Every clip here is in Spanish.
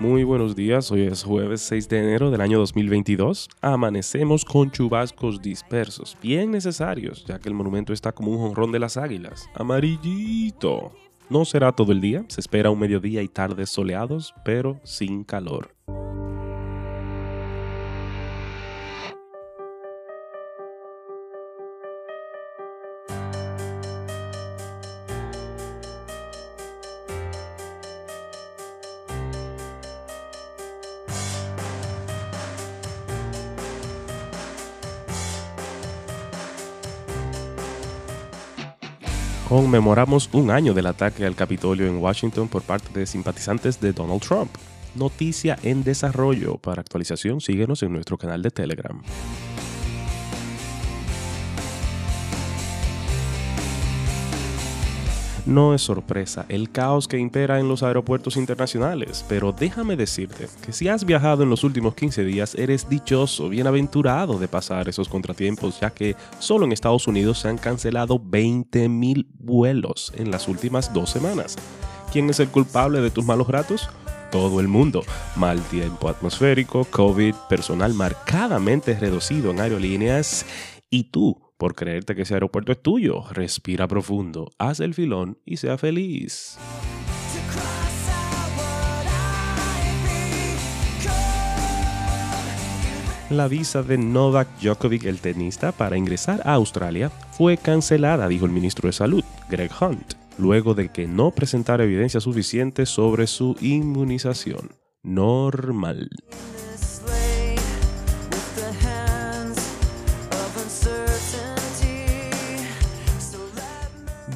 Muy buenos días, hoy es jueves 6 de enero del año 2022. Amanecemos con chubascos dispersos, bien necesarios, ya que el monumento está como un jonrón de las águilas, amarillito. No será todo el día, se espera un mediodía y tardes soleados, pero sin calor. Conmemoramos un año del ataque al Capitolio en Washington por parte de simpatizantes de Donald Trump. Noticia en desarrollo. Para actualización, síguenos en nuestro canal de Telegram. No es sorpresa el caos que impera en los aeropuertos internacionales, pero déjame decirte que si has viajado en los últimos 15 días eres dichoso, bienaventurado de pasar esos contratiempos, ya que solo en Estados Unidos se han cancelado 20.000 vuelos en las últimas dos semanas. ¿Quién es el culpable de tus malos ratos? Todo el mundo. Mal tiempo atmosférico, COVID, personal marcadamente reducido en aerolíneas y tú por creerte que ese aeropuerto es tuyo. Respira profundo, haz el filón y sea feliz. La visa de Novak Djokovic, el tenista, para ingresar a Australia fue cancelada, dijo el ministro de Salud, Greg Hunt, luego de que no presentara evidencia suficiente sobre su inmunización. Normal.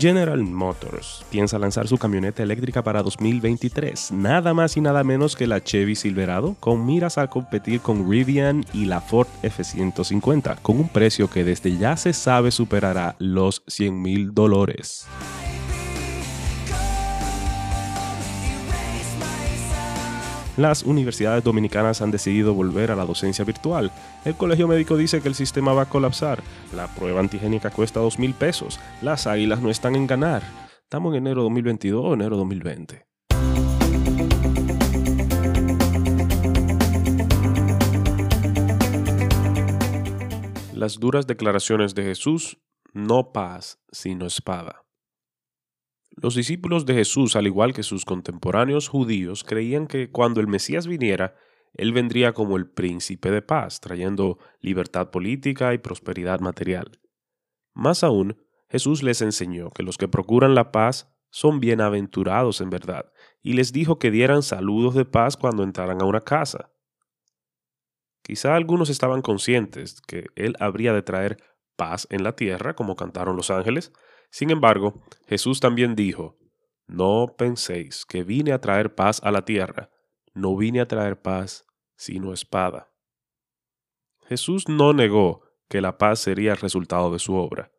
General Motors piensa lanzar su camioneta eléctrica para 2023, nada más y nada menos que la Chevy Silverado, con miras a competir con Rivian y la Ford F-150, con un precio que desde ya se sabe superará los 100 mil dólares. Las universidades dominicanas han decidido volver a la docencia virtual. El colegio médico dice que el sistema va a colapsar. La prueba antigénica cuesta 2 mil pesos. Las águilas no están en ganar. Estamos en enero 2022 o enero 2020. Las duras declaraciones de Jesús, no paz, sino espada. Los discípulos de Jesús, al igual que sus contemporáneos judíos, creían que cuando el Mesías viniera, él vendría como el príncipe de paz, trayendo libertad política y prosperidad material. Más aún, Jesús les enseñó que los que procuran la paz son bienaventurados en verdad, y les dijo que dieran saludos de paz cuando entraran a una casa. Quizá algunos estaban conscientes que Él habría de traer paz en la tierra, como cantaron los ángeles, sin embargo, Jesús también dijo, No penséis que vine a traer paz a la tierra, no vine a traer paz, sino espada. Jesús no negó que la paz sería el resultado de su obra.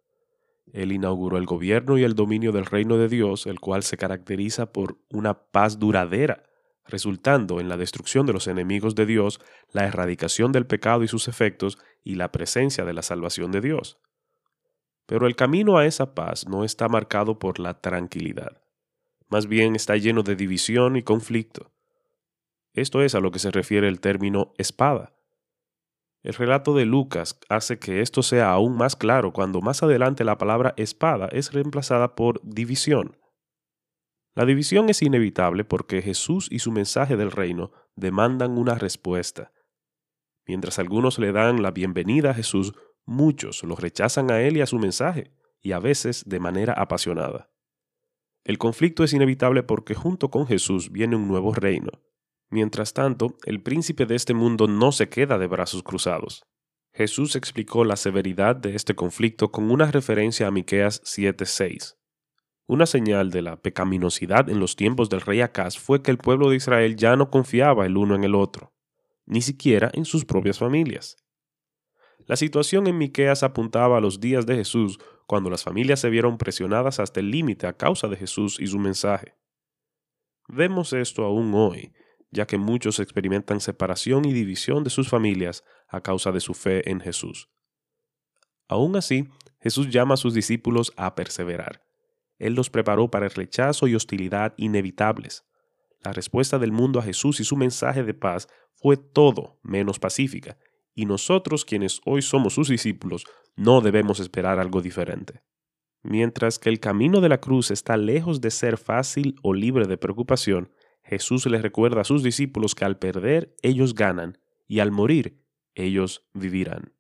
Él inauguró el gobierno y el dominio del reino de Dios, el cual se caracteriza por una paz duradera, resultando en la destrucción de los enemigos de Dios, la erradicación del pecado y sus efectos y la presencia de la salvación de Dios. Pero el camino a esa paz no está marcado por la tranquilidad. Más bien está lleno de división y conflicto. Esto es a lo que se refiere el término espada. El relato de Lucas hace que esto sea aún más claro cuando más adelante la palabra espada es reemplazada por división. La división es inevitable porque Jesús y su mensaje del reino demandan una respuesta. Mientras algunos le dan la bienvenida a Jesús Muchos lo rechazan a él y a su mensaje, y a veces de manera apasionada. El conflicto es inevitable porque junto con Jesús viene un nuevo reino. Mientras tanto, el príncipe de este mundo no se queda de brazos cruzados. Jesús explicó la severidad de este conflicto con una referencia a Miqueas 7:6. Una señal de la pecaminosidad en los tiempos del rey Acaz fue que el pueblo de Israel ya no confiaba el uno en el otro, ni siquiera en sus propias familias. La situación en Miqueas apuntaba a los días de Jesús, cuando las familias se vieron presionadas hasta el límite a causa de Jesús y su mensaje. Vemos esto aún hoy, ya que muchos experimentan separación y división de sus familias a causa de su fe en Jesús. Aún así, Jesús llama a sus discípulos a perseverar. Él los preparó para el rechazo y hostilidad inevitables. La respuesta del mundo a Jesús y su mensaje de paz fue todo menos pacífica, y nosotros quienes hoy somos sus discípulos no debemos esperar algo diferente. Mientras que el camino de la cruz está lejos de ser fácil o libre de preocupación, Jesús les recuerda a sus discípulos que al perder ellos ganan y al morir ellos vivirán.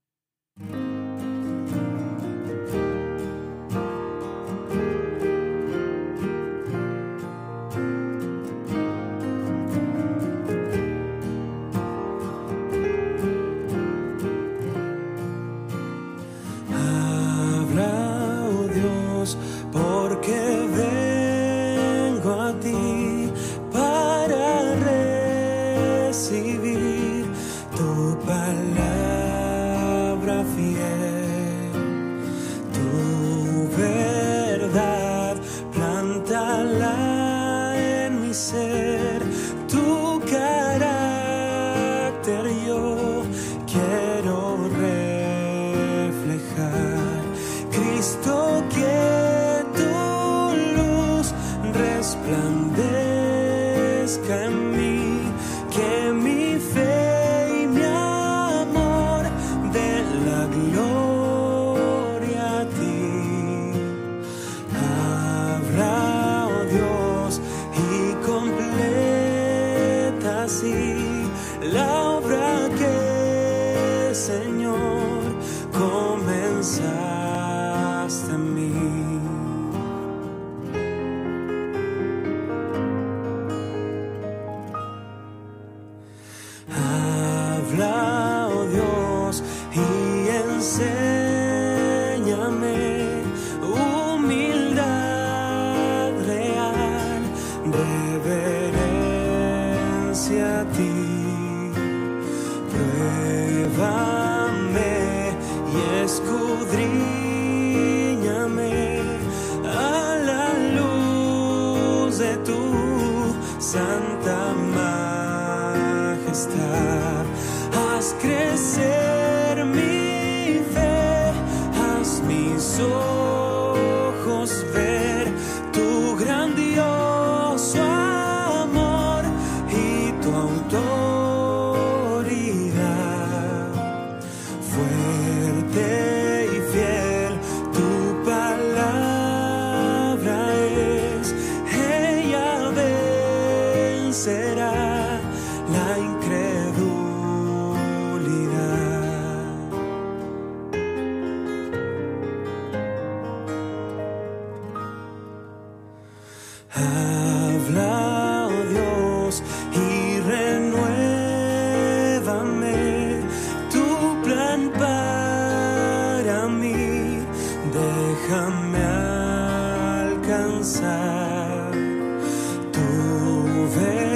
reverencia a ti. Pruébame y escudriñame a la luz de tu santa majestad. Haz crecer mi fe, haz mi sol. Cansar, tu verdade.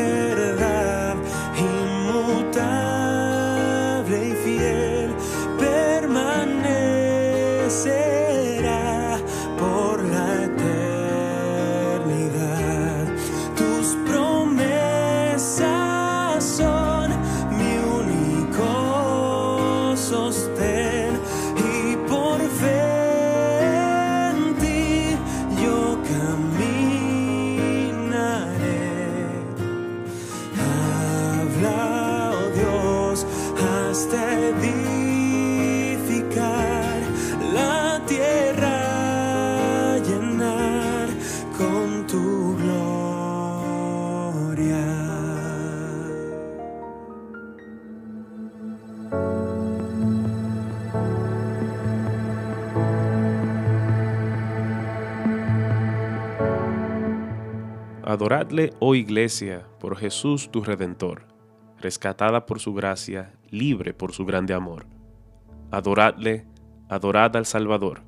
Adoradle, oh iglesia, por Jesús tu Redentor, rescatada por su gracia, libre por su grande amor. Adoradle, adorad al Salvador,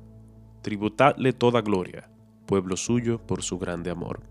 tributadle toda gloria, pueblo suyo por su grande amor.